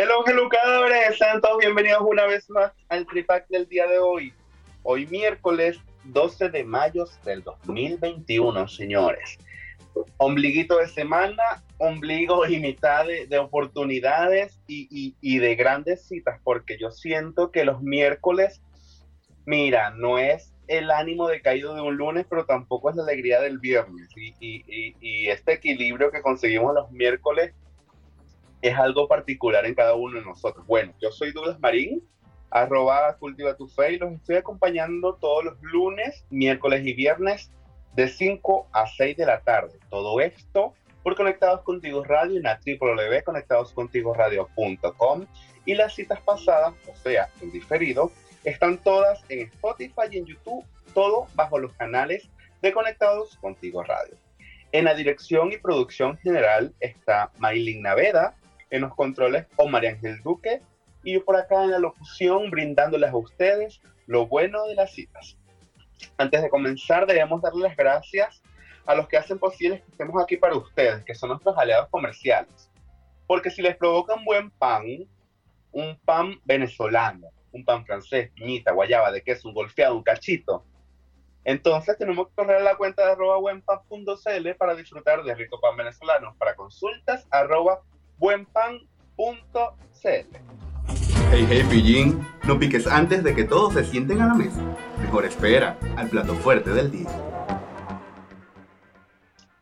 Hello, hello, cadáveres. Sean todos bienvenidos una vez más al Tripac del día de hoy. Hoy miércoles 12 de mayo del 2021, señores. Ombliguito de semana, ombligo y mitad de, oportunidades y, y de grandes citas, porque yo siento que los miércoles Mira, no es el ánimo decaído de un lunes, pero tampoco es la alegría del viernes. Y, este equilibrio que conseguimos los miércoles es algo particular en cada uno de nosotros. Bueno, yo soy Douglas Marín, arroba cultiva tu fe, y los estoy acompañando todos los lunes, miércoles y viernes de 5 a 6 de la tarde. Todo esto por Conectados Contigo Radio en la www.conectadoscontigoradio.com y las citas pasadas, o sea, en diferido, están todas en Spotify y en YouTube, todo bajo los canales de Conectados Contigo Radio. En la dirección y producción general está Maylin Naveda, en los controles o María Ángel Duque, y yo por acá en la locución brindándoles a ustedes lo bueno de las citas. Antes de comenzar, debemos darles las gracias a los que hacen posible que estemos aquí para ustedes, que son nuestros aliados comerciales. Porque si les provocan buen pan, un pan venezolano, un pan francés, piñita, guayaba, de queso, un golfeado, un cachito. Entonces tenemos que correr a la cuenta de arroba buenpan.cl para disfrutar de rico pan venezolano. Para consultas, arroba buenpan.cl. Hey, hey, pillín, no piques antes de que todos se sienten a la mesa. Mejor espera al plato fuerte del día.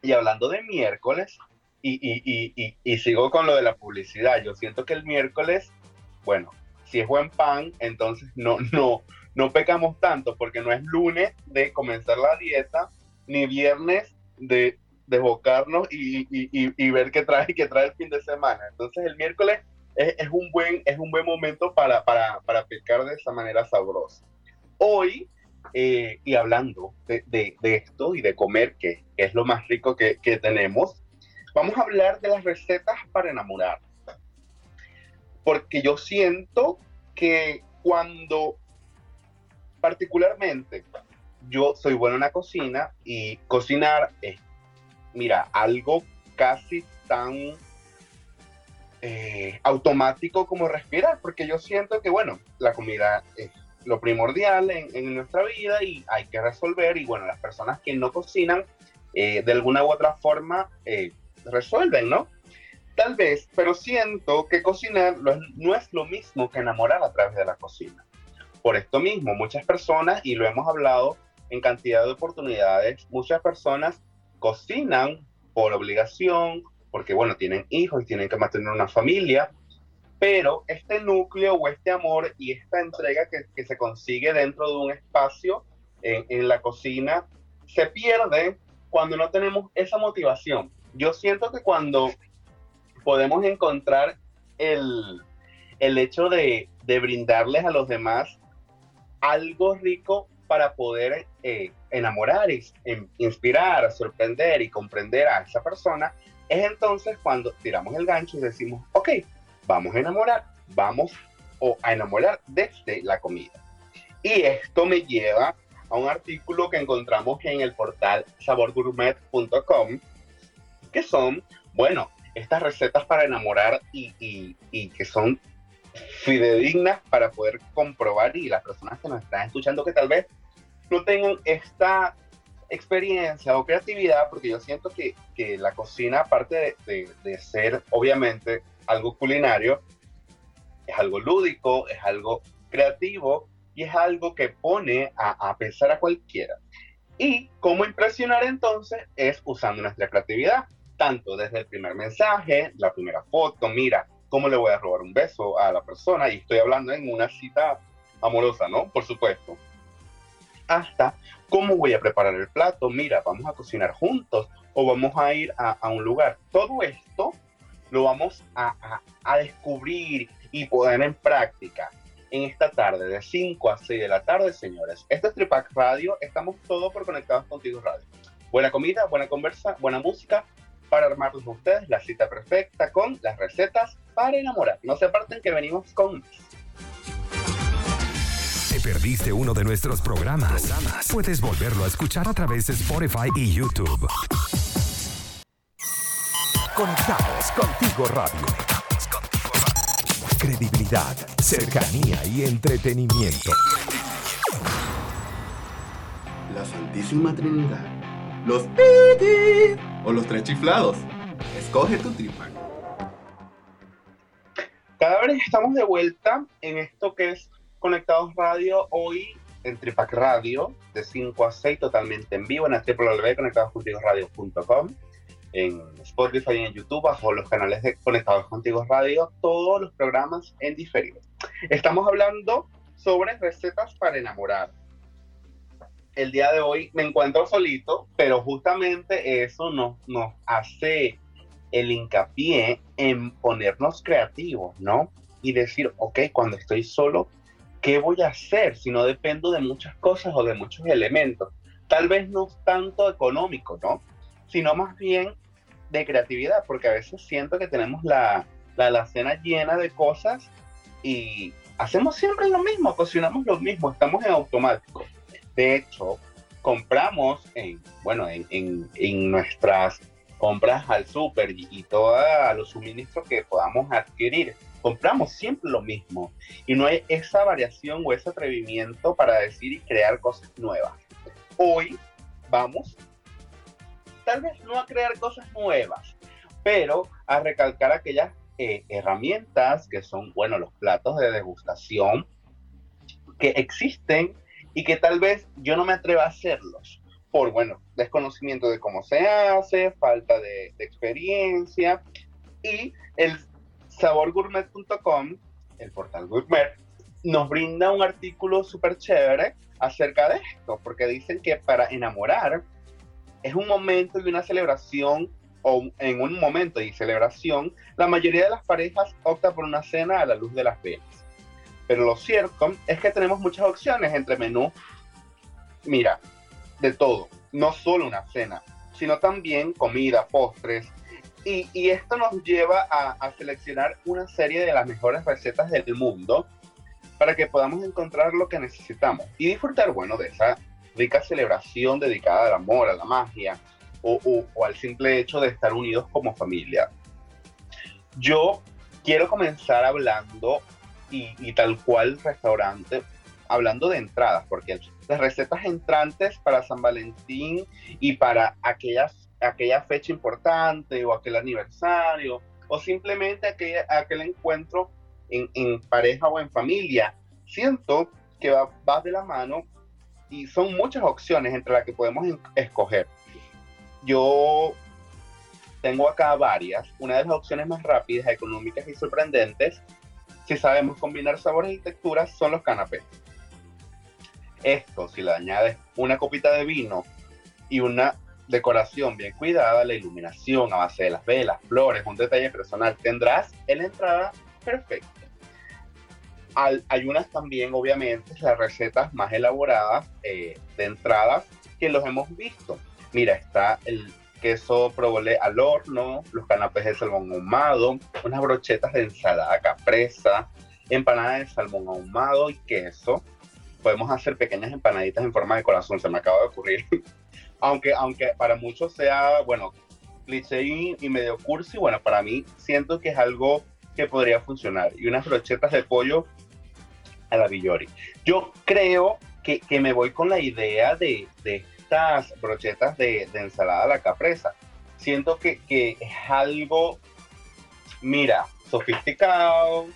Y hablando de miércoles, y, y, y, y, sigo con lo de la publicidad, yo siento que el miércoles, bueno, si es buen pan, entonces no, no, no pecamos tanto porque no es lunes de comenzar la dieta, ni viernes de desbocarnos y, y, ver qué trae, qué trae el fin de semana. Entonces el miércoles es, un, buen, es un buen momento para, para, para pecar de esa manera sabrosa. Hoy, eh, y hablando de, de, esto y de comer, que, es lo más rico que, que tenemos, vamos a hablar de las recetas para enamorar porque yo siento que cuando particularmente yo soy bueno en la cocina y cocinar es, mira, algo casi tan eh, automático como respirar, porque yo siento que, bueno, la comida es lo primordial en, nuestra vida y hay que resolver, y bueno, las personas que no cocinan, eh, de alguna u otra forma, eh, resuelven, ¿no? Tal vez, pero siento que cocinar no es lo mismo que enamorar a través de la cocina. Por esto mismo, muchas personas, y lo hemos hablado en cantidad de oportunidades, muchas personas cocinan por obligación, porque bueno, tienen hijos y tienen que mantener una familia, pero este núcleo o este amor y esta entrega que, se consigue dentro de un espacio en, la cocina se pierde cuando no tenemos esa motivación. Yo siento que cuando podemos encontrar el, hecho de, brindarles a los demás algo rico para poder eh, enamorar, inspirar, sorprender y comprender a esa persona, es entonces cuando tiramos el gancho y decimos, ok, vamos a enamorar, vamos o a enamorar desde la comida. Y esto me lleva a un artículo que encontramos en el portal saborgourmet.com, que son, bueno, estas recetas para enamorar y, que son fidedignas para poder comprobar y las personas que nos están escuchando que tal vez no tengan esta experiencia o creatividad, porque yo siento que, la cocina, aparte de, ser obviamente algo culinario, es algo lúdico, es algo creativo y es algo que pone a, a pensar a cualquiera. Y cómo impresionar entonces es usando nuestra creatividad tanto desde el primer mensaje, la primera foto, mira, cómo le voy a robar un beso a la persona, y estoy hablando en una cita amorosa, ¿no? Por supuesto. Hasta cómo voy a preparar el plato, mira, vamos a cocinar juntos o vamos a ir a, un lugar. Todo esto lo vamos a, a descubrir y poner en práctica en esta tarde, de 5 a 6 de la tarde, señores. Esto es Tripac Radio, estamos todos por conectados contigo radio. Buena comida, buena conversa, buena música para armarles con ustedes la cita perfecta con las recetas para enamorar. No se aparten que venimos con ¿Te perdiste uno de nuestros programas? Puedes volverlo a escuchar a través de Spotify y YouTube. Conectados contigo radio. Credibilidad, cercanía y entretenimiento. La Santísima Trinidad. Los o los tres chiflados. Escoge tu tripa. Cada vez estamos de vuelta en esto que es Conectados Radio hoy en Tripac Radio de 5 a 6 totalmente en vivo en www.conectadoscontigoradio.com en Spotify y en YouTube bajo los canales de Conectados Contigo Radio todos los programas en diferido. Estamos hablando sobre recetas para enamorar. El día de hoy me encuentro solito, pero justamente eso nos, nos hace el hincapié en ponernos creativos, ¿no? Y decir, ok, cuando estoy solo, ¿qué voy a hacer si no dependo de muchas cosas o de muchos elementos? Tal vez no tanto económico, ¿no? Sino más bien de creatividad, porque a veces siento que tenemos la, la cena llena de cosas y hacemos siempre lo mismo, cocinamos lo mismo, estamos en automático. De hecho, compramos en, bueno, en, en, en nuestras compras al súper y, y todos los suministros que podamos adquirir compramos siempre lo mismo y no hay esa variación o ese atrevimiento para decir y crear cosas nuevas. Hoy vamos, tal vez no a crear cosas nuevas, pero a recalcar aquellas eh, herramientas que son, bueno, los platos de degustación que existen y que tal vez yo no me atreva a hacerlos por, bueno, desconocimiento de cómo se hace, falta de, de experiencia y el saborgourmet.com, el portal gourmet, nos brinda un artículo súper chévere acerca de esto, porque dicen que para enamorar es un momento y una celebración, o en un momento de celebración, la mayoría de las parejas opta por una cena a la luz de las velas. Pero lo cierto es que tenemos muchas opciones entre menú, mira, de todo, no solo una cena, sino también comida, postres, y, esto nos lleva a, seleccionar una serie de las mejores recetas del mundo para que podamos encontrar lo que necesitamos y disfrutar, bueno, de esa rica celebración dedicada al amor, a la magia o, al simple hecho de estar unidos como familia. Yo quiero comenzar hablando y, y tal cual restaurante, hablando de entradas, porque las recetas entrantes para San Valentín y para aquellas aquella fecha importante o aquel aniversario o simplemente aquel, aquel encuentro en, pareja o en familia. Siento que va, va, de la mano y son muchas opciones entre las que podemos escoger. Yo tengo acá varias. Una de las opciones más rápidas, económicas y sorprendentes, si sabemos combinar sabores y texturas, son los canapés. Esto, si le añades una copita de vino y una decoración bien cuidada, la iluminación a base de las velas, flores, un detalle personal, tendrás en la entrada perfecta. hay unas también, obviamente, las recetas más elaboradas eh, de entradas que los hemos visto. Mira, está el queso provolé al horno, los canapés de salmón ahumado, unas brochetas de ensalada capresa, empanadas de salmón ahumado y queso. Podemos hacer pequeñas empanaditas en forma de corazón, se me acaba de ocurrir. aunque, aunque para muchos sea, bueno, cliché y, medio cursi, bueno, para mí siento que es algo que podría funcionar. Y unas brochetas de pollo a la Villori. Yo creo que, que me voy con la idea de, de estas brochetas de, ensalada a la capresa. Siento que, que es algo, mira, sofisticado,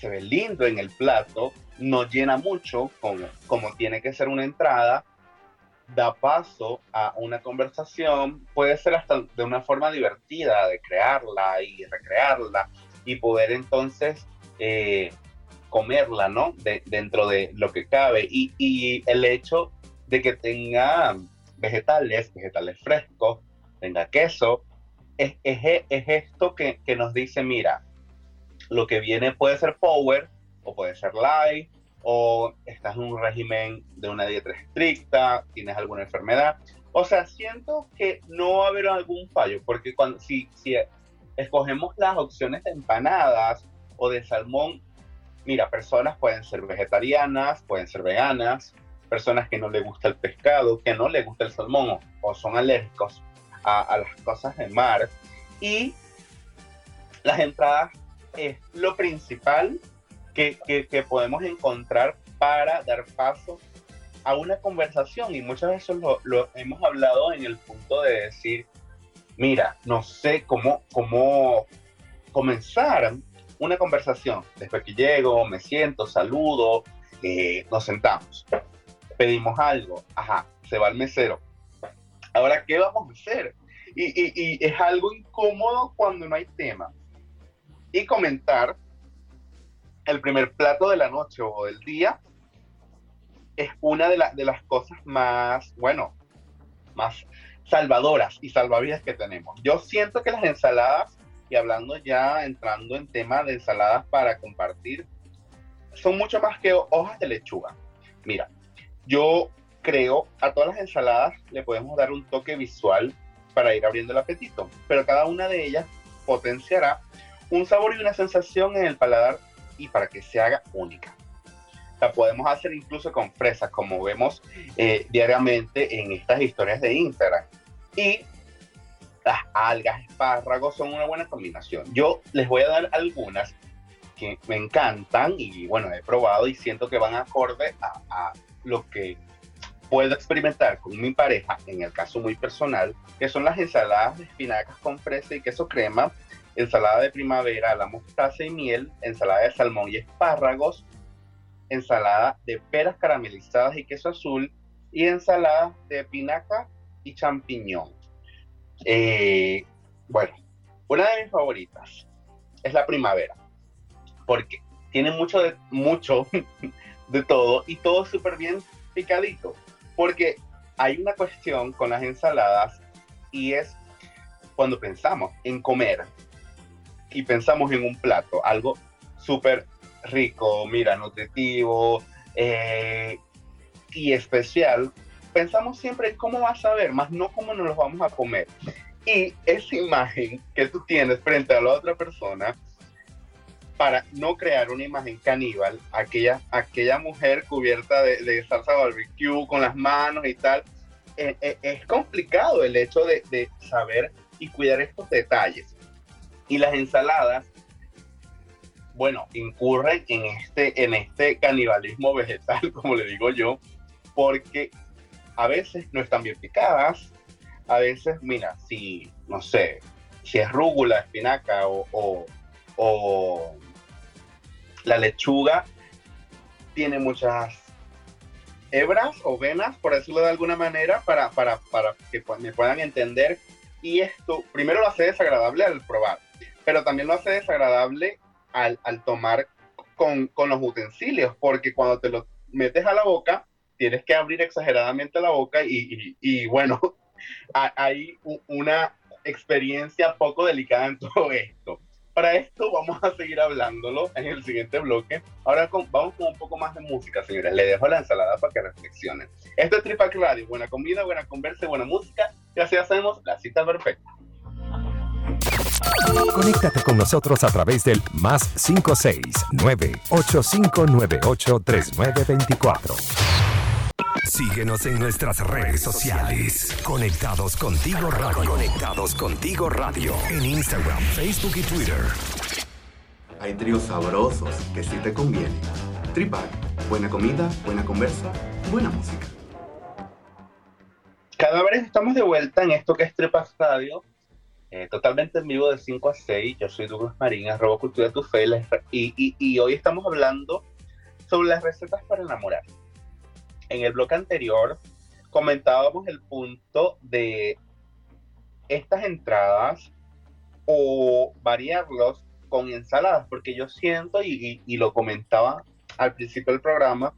se ve lindo en el plato, no llena mucho como tiene que ser una entrada, da paso a una conversación, puede ser hasta de una forma divertida de crearla y recrearla y poder entonces eh, comerla, ¿no? dentro de lo que cabe. Y, y, el hecho de que tenga vegetales, vegetales frescos, tenga queso, es, es, esto que, que, nos dice, mira, lo que viene puede ser power o puede ser light, o estás en un régimen de una dieta estricta, tienes alguna enfermedad. O sea, siento que no va a haber algún fallo, porque cuando, si, si escogemos las opciones de empanadas o de salmón, mira, personas pueden ser vegetarianas, pueden ser veganas, personas que no les gusta el pescado, que no les gusta el salmón o, son alérgicos a, las cosas de mar. Y las entradas es lo principal que, que, podemos encontrar para dar paso a una conversación y muchas veces lo, lo, hemos hablado en el punto de decir, mira, no sé cómo, cómo comenzar una conversación. Después que llego, me siento, saludo, eh, nos sentamos, pedimos algo, ajá, se va el mesero. Ahora, ¿qué vamos a hacer? Y, y, y es algo incómodo cuando no hay tema. Y comentar el primer plato de la noche o del día es una de, de las cosas más, bueno, más salvadoras y salvavidas que tenemos. Yo siento que las ensaladas, y hablando ya, entrando en tema de ensaladas para compartir, son mucho más que hojas de lechuga. Mira, yo creo a todas las ensaladas le podemos dar un toque visual para ir abriendo el apetito, pero cada una de ellas potenciará un sabor y una sensación en el paladar y para que se haga única. La podemos hacer incluso con fresas, como vemos eh, diariamente en estas historias de Instagram. Y las algas, espárragos son una buena combinación. Yo les voy a dar algunas que me encantan y bueno, he probado y siento que van acorde a, a lo que puedo experimentar con mi pareja, en el caso muy personal, que son las ensaladas de espinacas con fresa y queso crema, ensalada de primavera, la mostaza y miel, ensalada de salmón y espárragos, ensalada de peras caramelizadas y queso azul y ensalada de espinaca y champiñón. Eh, bueno, una de mis favoritas es la primavera, porque tiene mucho de, mucho de todo y todo súper bien picadito, porque hay una cuestión con las ensaladas y es cuando pensamos en comer y pensamos en un plato, algo súper rico, mira, nutritivo eh, y especial, pensamos siempre en cómo vas a ver, más no cómo nos los vamos a comer. Y esa imagen que tú tienes frente a la otra persona, para no crear una imagen caníbal, aquella, aquella mujer cubierta de, salsa barbecue con las manos y tal, eh, eh, es complicado el hecho de, de saber y cuidar estos detalles. Y las ensaladas, bueno, incurren en este, en este canibalismo vegetal, como le digo yo, porque a veces no están bien picadas, a veces, mira, si, no sé, si es rúgula, espinaca o, o, la lechuga, tiene muchas hebras o venas, por decirlo de alguna manera, para, para, para que me puedan entender. Y esto, primero lo hace desagradable al probar pero también lo hace desagradable al, al tomar con, con, los utensilios, porque cuando te lo metes a la boca, tienes que abrir exageradamente la boca y, y, bueno, hay una experiencia poco delicada en todo esto. Para esto vamos a seguir hablándolo en el siguiente bloque. Ahora vamos con un poco más de música, señores. Le dejo la ensalada para que reflexionen. Esto es Tripac Radio. Buena comida, buena conversa, buena música. Y así hacemos la cita perfecta. Conéctate con nosotros a través del más 569-8598-3924. Síguenos en nuestras redes sociales. Conectados contigo radio. Conectados contigo radio. En Instagram, Facebook y Twitter. Hay tríos sabrosos que sí te convienen. Tripac, buena comida, buena conversa, buena música. Cada vez estamos de vuelta en esto que es Tripac Radio eh, totalmente en vivo de 5 a 6. Yo soy Douglas Marín, arroba cultura tu fe, y, y, y, hoy estamos hablando sobre las recetas para enamorar. En el bloque anterior comentábamos el punto de estas entradas o variarlos con ensaladas, porque yo siento, y, y lo comentaba al principio del programa,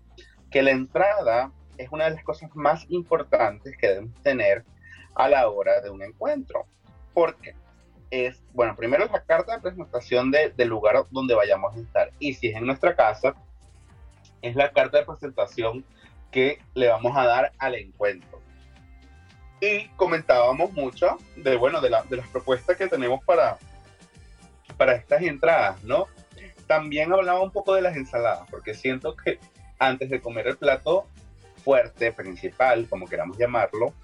que la entrada es una de las cosas más importantes que debemos tener a la hora de un encuentro. Porque es, bueno, primero la carta de presentación del lugar donde vayamos a estar. Y si es en nuestra casa, es la carta de presentación que le vamos a dar al encuentro. Y comentábamos mucho de, bueno, de, de las propuestas que tenemos para, para estas entradas, ¿no? También hablaba un poco de las ensaladas, porque siento que antes de comer el plato fuerte, principal, como queramos llamarlo,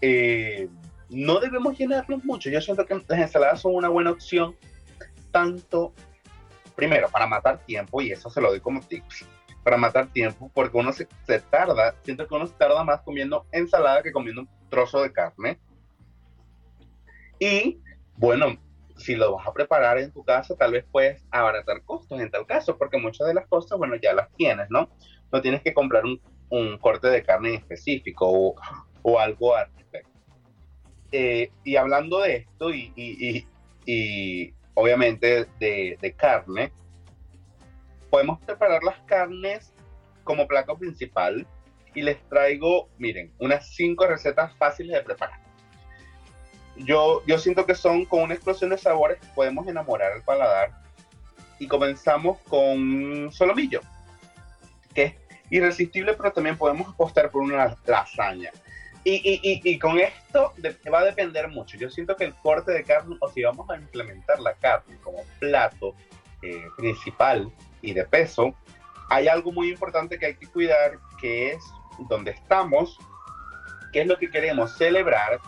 eh, no debemos llenarnos mucho. Yo siento que las ensaladas son una buena opción, tanto, primero, para matar tiempo, y eso se lo doy como tips, para matar tiempo, porque uno se, se tarda, siento que uno se tarda más comiendo ensalada que comiendo un trozo de carne. Y, bueno, si lo vas a preparar en tu casa, tal vez puedes abaratar costos en tal caso, porque muchas de las cosas, bueno, ya las tienes, ¿no? No tienes que comprar un, un corte de carne específico o, o algo al respecto. Eh, y hablando de esto, y, y, y, obviamente de, de, carne, podemos preparar las carnes como plato principal y les traigo, miren, unas cinco recetas fáciles de preparar yo, yo siento que son con una explosión de sabores, podemos enamorar al paladar. Y comenzamos con solomillo, que es irresistible, pero también podemos apostar por una lasaña. Y, y, y, con esto va a depender mucho. Yo siento que el corte de carne, o si vamos a implementar la carne como plato eh, principal y de peso, hay algo muy importante que hay que cuidar, que es donde estamos, qué es lo que queremos celebrar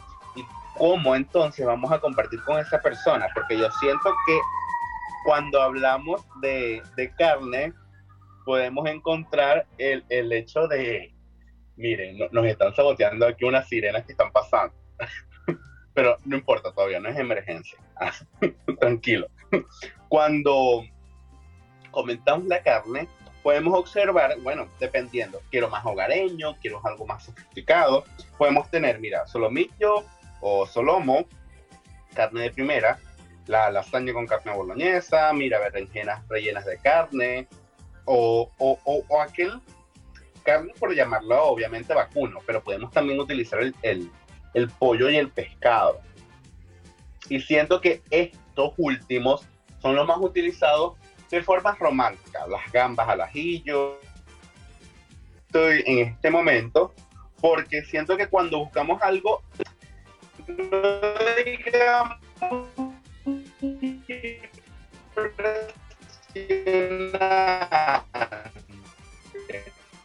¿cómo entonces vamos a compartir con esa persona? Porque yo siento que cuando hablamos de, de carne, podemos encontrar el, el hecho de, miren, nos están saboteando aquí unas sirenas que están pasando. Pero no importa, todavía no es emergencia. Tranquilo. Cuando comentamos la carne, podemos observar, bueno, dependiendo, quiero más hogareño, quiero algo más sofisticado, podemos tener, mira, solomillo, o solomo, carne de primera, la lasaña con carne boloñesa, mira, berenjenas rellenas de carne, o, o, o, aquel carne, por llamarlo obviamente vacuno, pero podemos también utilizar el, el, pollo y el pescado. Y siento que estos últimos son los más utilizados de formas románticas, las gambas al ajillo. Estoy en este momento porque siento que cuando buscamos algo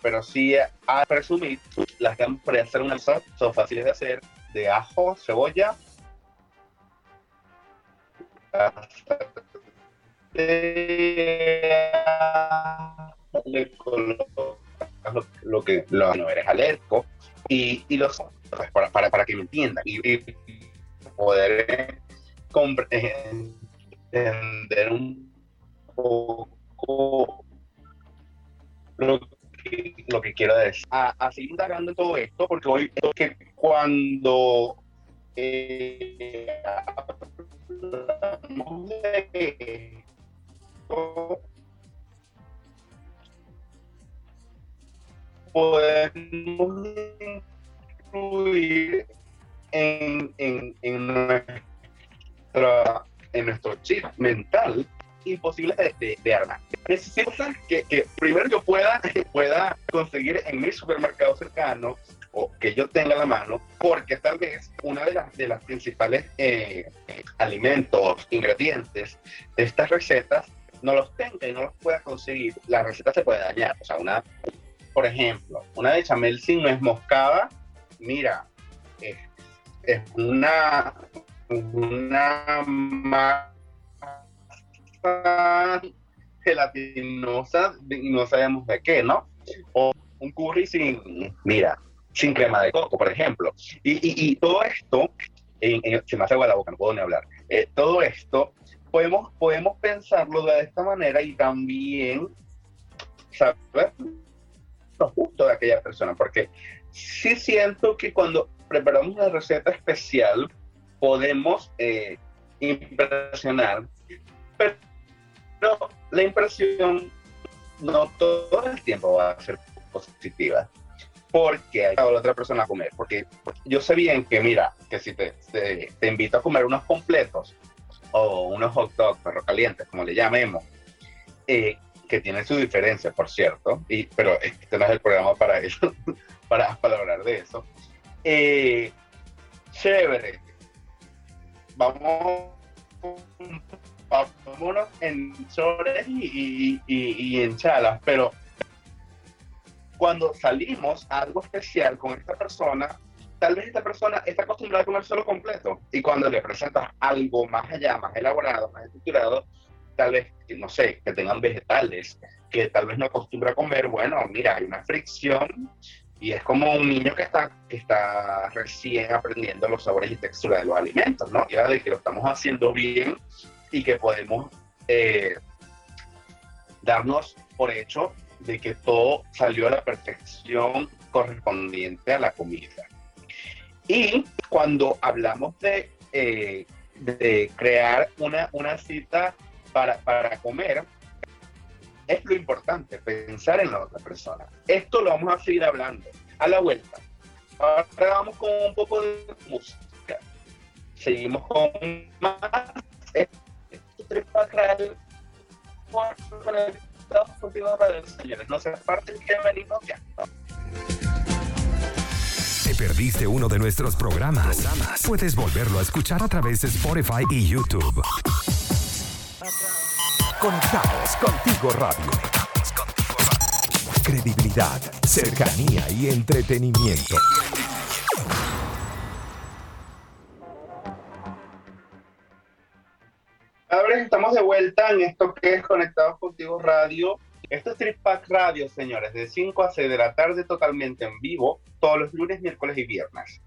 pero sí a presumir las que para hacer una salsa son fáciles de hacer de ajo, cebolla, le lo, que lo, no eres alérgico y, y los pues, para, para, para, que me entiendan y, y poder entender un poco lo que, lo que quiero decir. A, a seguir indagando en todo esto, porque hoy que cuando eh, de podemos incluir en, en, en, nuestra, en nuestro chip mental imposible de, de, armar. Necesito que, que, primero yo pueda, pueda conseguir en mi supermercado cercano o que yo tenga a la mano, porque tal vez una de las, de las principales eh, alimentos, ingredientes de estas recetas no los tenga y no los pueda conseguir, la receta se puede dañar. O sea, una, por ejemplo, una de chamel sin nuez moscada, mira, es, es una, una gelatinosa y no sabemos de qué, ¿no? O un curry sin, mira, sin crema de coco, por ejemplo. Y, y, y todo esto, en, en, se me hace agua la boca, no puedo ni hablar. Eh, todo esto podemos, podemos pensarlo de esta manera y también saber lo justo de aquella persona, porque sí siento que cuando preparamos una receta especial podemos eh, impresionar, pero la impresión no todo el tiempo va a ser positiva porque hay la otra persona a comer. Porque yo sé bien que, mira, que si te, te, te, invito a comer unos completos, o unos hot dogs, perro calientes, como le llamemos, eh, que tienen su diferencia, por cierto, y, pero este no es el programa para eso, para, para hablar de eso. Eh, chévere. Vamos, vámonos en chores y, y, en chalas, pero cuando salimos a algo especial con esta persona, tal vez esta persona está acostumbrada a comer solo completo y cuando le presentas algo más allá, más elaborado, más estructurado, tal vez, no sé, que tengan vegetales, que tal vez no acostumbra a comer, bueno, mira, hay una fricción y es como un niño que está, que está recién aprendiendo los sabores y texturas de los alimentos, ¿no? Ya de que lo estamos haciendo bien y que podemos eh, darnos por hecho de que todo salió a la perfección correspondiente a la comida. Y cuando hablamos de, eh, de crear una, una cita para, para comer, es lo importante, pensar en la otra persona. Esto lo vamos a seguir hablando a la vuelta. Ahora vamos con un poco de música. Seguimos con más. Señores, no ya. ¿Te perdiste uno de nuestros programas? Puedes volverlo a escuchar a través de Spotify y YouTube. Conectados contigo radio. Credibilidad, cercanía y entretenimiento. Estamos de vuelta en esto que es Conectados Contigo Radio. Esto es Tripack Radio, señores, de 5 a 6 de la tarde totalmente en vivo, todos los lunes, miércoles y viernes.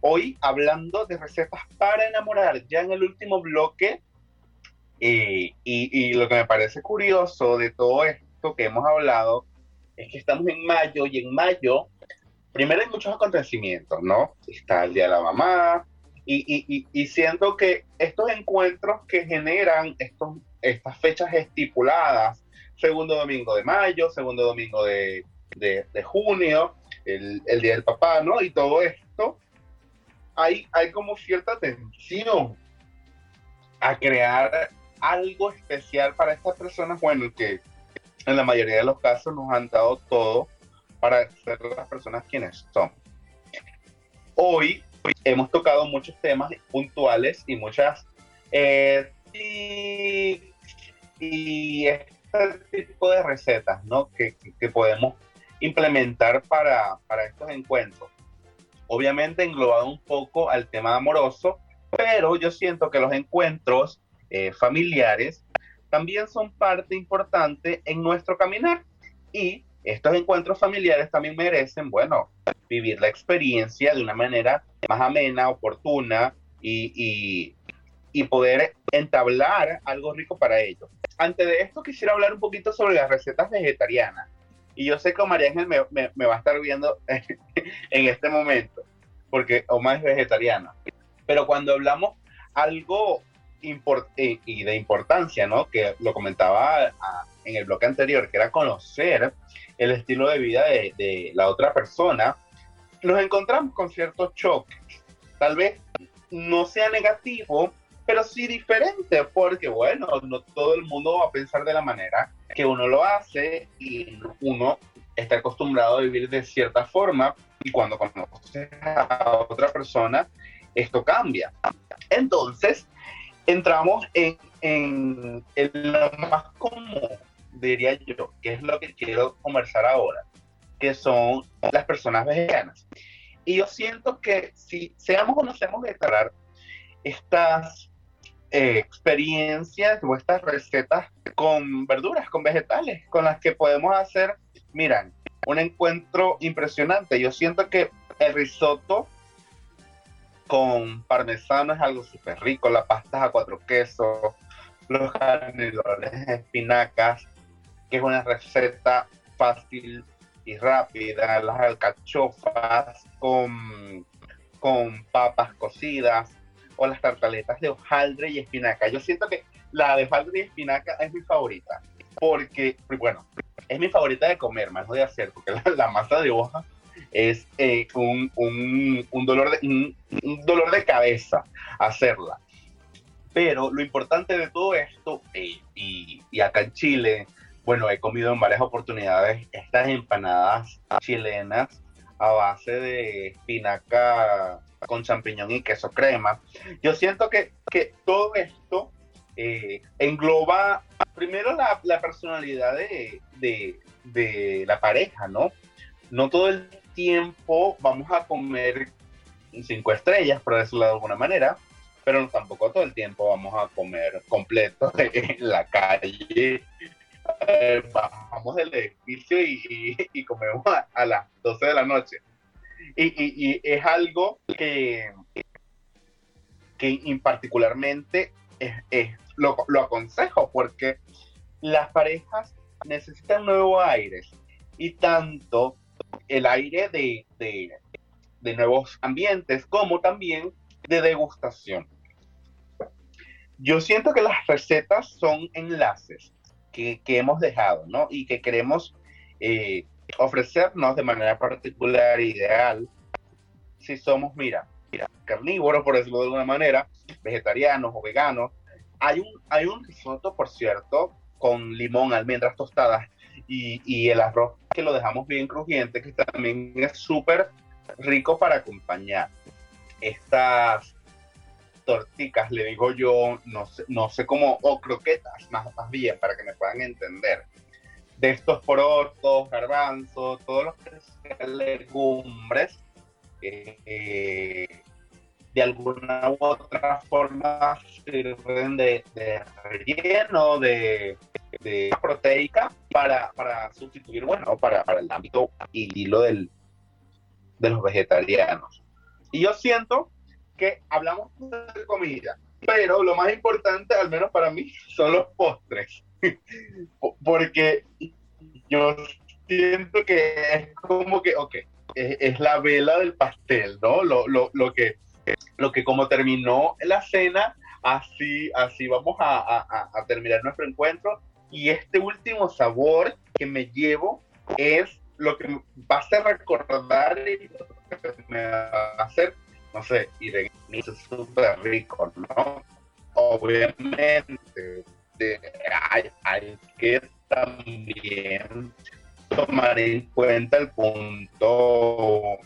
Hoy hablando de recetas para enamorar, ya en el último bloque y, lo que me parece curioso de todo esto que hemos hablado es que estamos en mayo y en mayo, primero hay muchos acontecimientos, ¿no? Está el Día de la Mamá y, y siento que estos encuentros que generan estos, estas fechas estipuladas, segundo domingo de mayo, segundo domingo de, de, junio, el, el, Día del Papá, ¿no? Y todo esto, hay, hay como cierta tensión a crear algo especial para estas personas, bueno, que en la mayoría de los casos nos han dado todo para ser las personas quienes son. Hoy hemos tocado muchos temas puntuales y muchas... Eh, y, este tipo de recetas ¿no? que, que podemos implementar para, para estos encuentros. Obviamente englobado un poco al tema amoroso, pero yo siento que los encuentros eh, familiares, también son parte importante en nuestro caminar. Y estos encuentros familiares también merecen, bueno, vivir la experiencia de una manera más amena, oportuna y, y, poder entablar algo rico para ellos. Antes de esto quisiera hablar un poquito sobre las recetas vegetarianas. Y yo sé que María Ángel me, me, va a estar viendo en este momento, porque Oma es vegetariana. Pero cuando hablamos algo eh, y de importancia, ¿no? Que lo comentaba ah, en el bloque anterior, que era conocer el estilo de vida de, la otra persona, nos encontramos con ciertos choques. Tal vez no sea negativo, pero sí diferente, porque bueno, no todo el mundo va a pensar de la manera que uno lo hace y uno está acostumbrado a vivir de cierta forma y cuando conoce a otra persona, esto cambia. Entonces, entramos en, en, lo más común, diría yo, que es lo que quiero conversar ahora, que son las personas veganas. Y yo siento que si seamos o no seamos vegetarianos, estas eh, experiencias o estas recetas con verduras, con vegetales, con las que podemos hacer, miran, un encuentro impresionante. Yo siento que el risotto con parmesano es algo súper rico, las pastas a cuatro quesos, los canelones espinacas, es una receta fácil y rápida, las alcachofas con, con papas cocidas o las tartaletas de hojaldre y espinaca. Yo siento que la de hojaldre y espinaca es mi favorita, porque, bueno, es mi favorita de comer, más no de hacer, porque la masa de hoja es eh, un, dolor de, un, dolor de cabeza hacerla. Pero lo importante de todo esto, eh, y acá en Chile, bueno, he comido en varias oportunidades estas empanadas chilenas a base de espinaca con champiñón y queso crema. Yo siento que, que todo esto eh, engloba primero la, personalidad de, de, de, la pareja, ¿no? No todo el tiempo vamos a comer cinco estrellas, por decirlo de alguna manera, pero tampoco todo el tiempo vamos a comer completo en la calle eh, bajamos del edificio y, comemos a, las 12 de la noche. Y, es algo que, que particularmente lo, aconsejo porque las parejas necesitan nuevos aires y tanto el aire de, de, de nuevos ambientes como también de degustación. Yo siento que las recetas son enlaces que, hemos dejado, ¿no? Y que queremos eh, ofrecernos de manera particular, ideal, si somos, mira, mira, carnívoros, por decirlo de alguna manera, vegetarianos o veganos. Hay un, hay un risotto, por cierto, con limón, almendras tostadas y, y el arroz que lo dejamos bien crujiente, que también es súper rico para acompañar estas torticas, le digo yo, no sé, no sé cómo, o croquetas, más, bien, para que me puedan entender. De estos porotos, garbanzos, todos los legumbres, eh, de alguna u otra forma sirven de, relleno, de, de, proteica para, para sustituir, bueno, para, para el ámbito y hilo del, de los vegetarianos. Y yo siento que hablamos de comida, pero lo más importante, al menos para mí, son los postres. Porque yo siento que es como que, ok, es, la vela del pastel, ¿no? Lo, lo, lo, que, lo que como terminó la cena, así, así vamos a, a, a terminar nuestro encuentro. Y este último sabor que me llevo es lo que va a recordar y me va a hacer no sé, y de es súper rico, ¿no? Obviamente, hay, hay que también tomar en cuenta el punto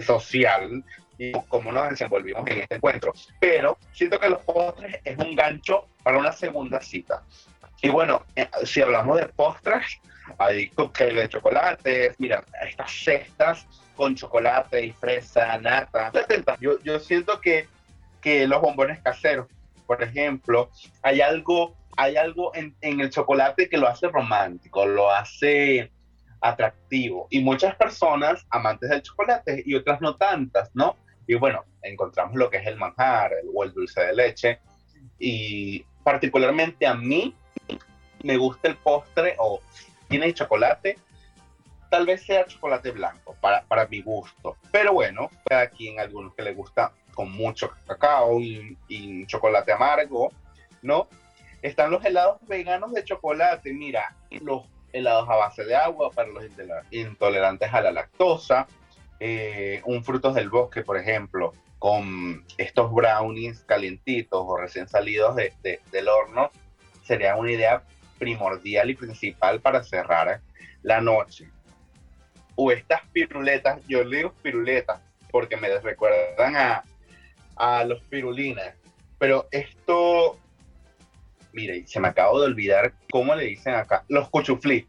social y cómo nos desenvolvimos en este encuentro. Pero siento que los postres es un gancho para una segunda cita. Y bueno, eh, si hablamos de postres, hay cupcakes de chocolate, mira, estas cestas con chocolate y fresa, nata. Yo, yo siento que, que los bombones caseros, por ejemplo, hay algo, hay algo en, en el chocolate que lo hace romántico, lo hace atractivo. Y muchas personas amantes del chocolate y otras no tantas, ¿no? Y bueno, encontramos lo que es el manjar o el dulce de leche. Y particularmente a mí me gusta el postre o tiene chocolate tal vez sea chocolate blanco para, para mi gusto. Pero bueno, cada quien, algunos que le gusta con mucho cacao y, chocolate amargo, ¿no? Están los helados veganos de chocolate, mira, los helados a base de agua para los intolerantes a la lactosa, eh, un frutos del bosque, por ejemplo, con estos brownies calientitos o recién salidos de, del horno, sería una idea primordial y principal para cerrar la noche o estas piruletas, yo le digo piruletas porque me recuerdan a, a los pirulinas, pero esto, mire, se me acabo de olvidar cómo le dicen acá, los cuchuflí,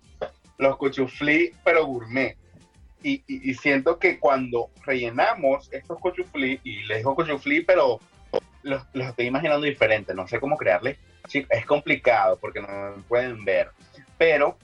los cuchuflí, pero gourmet. Y, y, siento que cuando rellenamos estos cuchuflí, y les digo cuchuflí, pero los, los estoy imaginando diferente, no sé cómo crearles. Sí, es complicado porque no pueden ver, pero,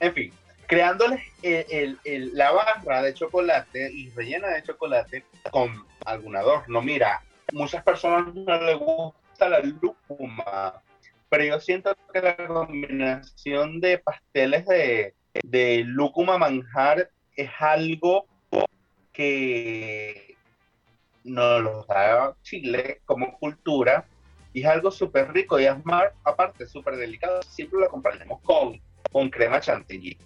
en fin, creándoles el, la barra de chocolate y rellena de chocolate con algún adorno. Mira, muchas personas no les gusta la lúcuma, pero yo siento que la combinación de pasteles de, de lúcuma manjar es algo que nos lo da Chile como cultura y es algo súper rico y es más, aparte súper delicado, siempre lo acompañamos con, con crema chantilly.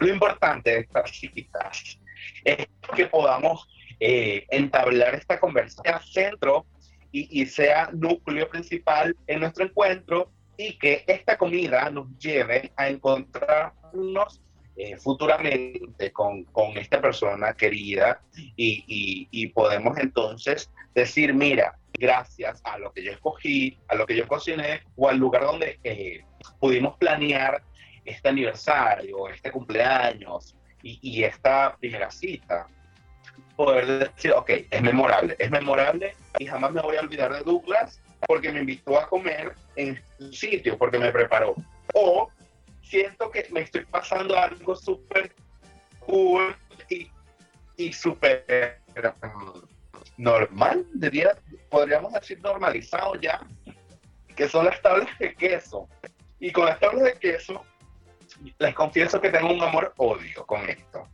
Lo importante de estas citas es que podamos eh, entablar esta conversación centro y, y sea núcleo principal en nuestro encuentro y que esta comida nos lleve a encontrarnos eh, futuramente con, con, esta persona querida y, y, y, podemos entonces decir, mira, gracias a lo que yo escogí, a lo que yo cociné o al lugar donde eh, pudimos planear este aniversario, este cumpleaños y, y, esta primera cita, poder decir, ok, es memorable, es memorable y jamás me voy a olvidar de Douglas porque me invitó a comer en su sitio, porque me preparó. O siento que me estoy pasando algo súper cool y, y súper um, normal, diría, podríamos decir normalizado ya, que son las tablas de queso. Y con las tablas de queso, les confieso que tengo un amor-odio con esto.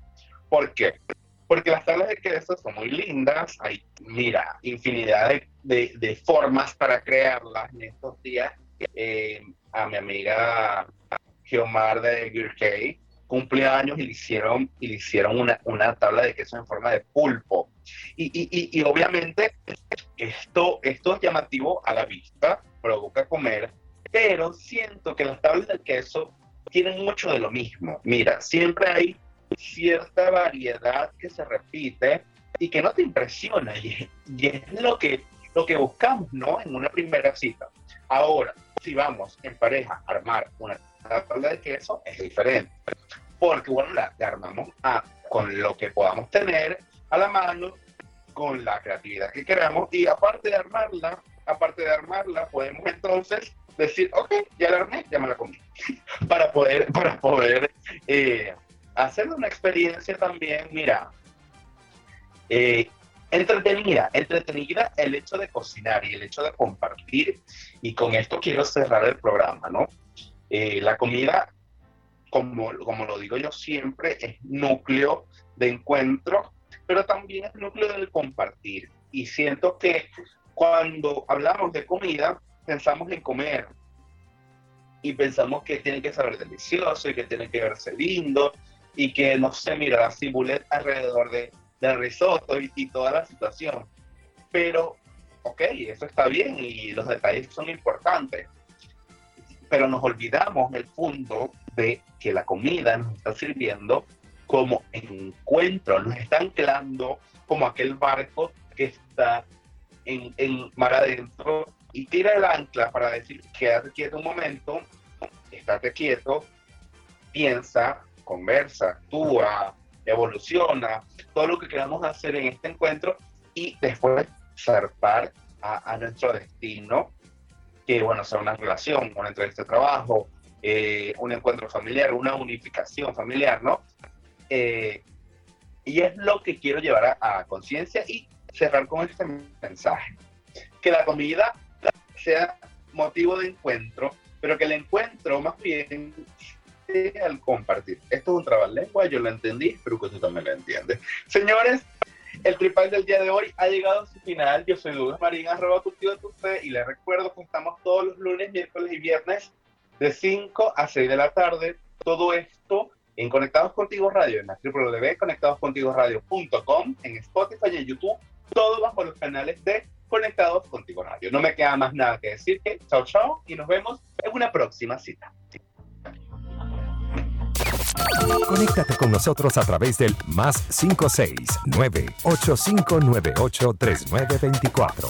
¿Por qué? Porque las tablas de queso son muy lindas, hay, mira, infinidad de, de, formas para crearlas. En estos días, eh, a mi amiga Geomar de Gear cumpleaños y le hicieron, y le hicieron una, una, tabla de queso en forma de pulpo. Y, y, y, obviamente esto, esto es llamativo a la vista, provoca comer, pero siento que las tablas de queso tienen mucho de lo mismo. Mira, siempre hay cierta variedad que se repite y que no te impresiona. Y, es lo que, lo que buscamos, ¿no? En una primera cita. Ahora, si vamos en pareja a armar una tabla de queso, es diferente. Porque, bueno, la, armamos a, con lo que podamos tener a la mano, con la creatividad que queramos. Y aparte de armarla, aparte de armarla, podemos entonces decir, ok, ya la armé, ya me la comí. para poder, para poder eh, hacer una experiencia también, mira, eh, entretenida, entretenida el hecho de cocinar y el hecho de compartir. Y con esto quiero cerrar el programa, ¿no? Eh, la comida, como, como lo digo yo siempre, es núcleo de encuentro, pero también es núcleo del compartir. Y siento que cuando hablamos de comida, pensamos en comer, y pensamos que tiene que saber delicioso y que tiene que verse lindo y que no sé, mira, la cibulet alrededor de, del risotto y, y, toda la situación. Pero, ok, eso está bien y los detalles son importantes. Pero nos olvidamos el fondo de que la comida nos está sirviendo como encuentro, nos está anclando como aquel barco que está en, en mar adentro y tira el ancla para decir, quédate quieto un momento, estate quieto, piensa, conversa, actúa, evoluciona, todo lo que queramos hacer en este encuentro y después zarpar a, nuestro destino, que bueno, sea una relación, una entrevista de trabajo, eh, un encuentro familiar, una unificación familiar, ¿no? Eh, y es lo que quiero llevar a, a conciencia y cerrar con este mensaje. Que la comida sea motivo de encuentro, pero que el encuentro más bien al compartir. Esto es un trabalengua, yo lo entendí, espero que tú también lo entiendes. Señores, el tripal del día de hoy ha llegado a su final. Yo soy Douglas Marín, arroba tu tío tu fe, y les recuerdo que estamos todos los lunes, miércoles y viernes de 5 a 6 de la tarde. Todo esto en Conectados Contigo Radio, en la www.conectadoscontigoradio.com, en Spotify y en YouTube, todo bajo los canales de Conectados Contigo Radio. No me queda más nada que decir que chao, chao, y nos vemos en una próxima cita. Conéctate con nosotros a través del más 569 8598 3924.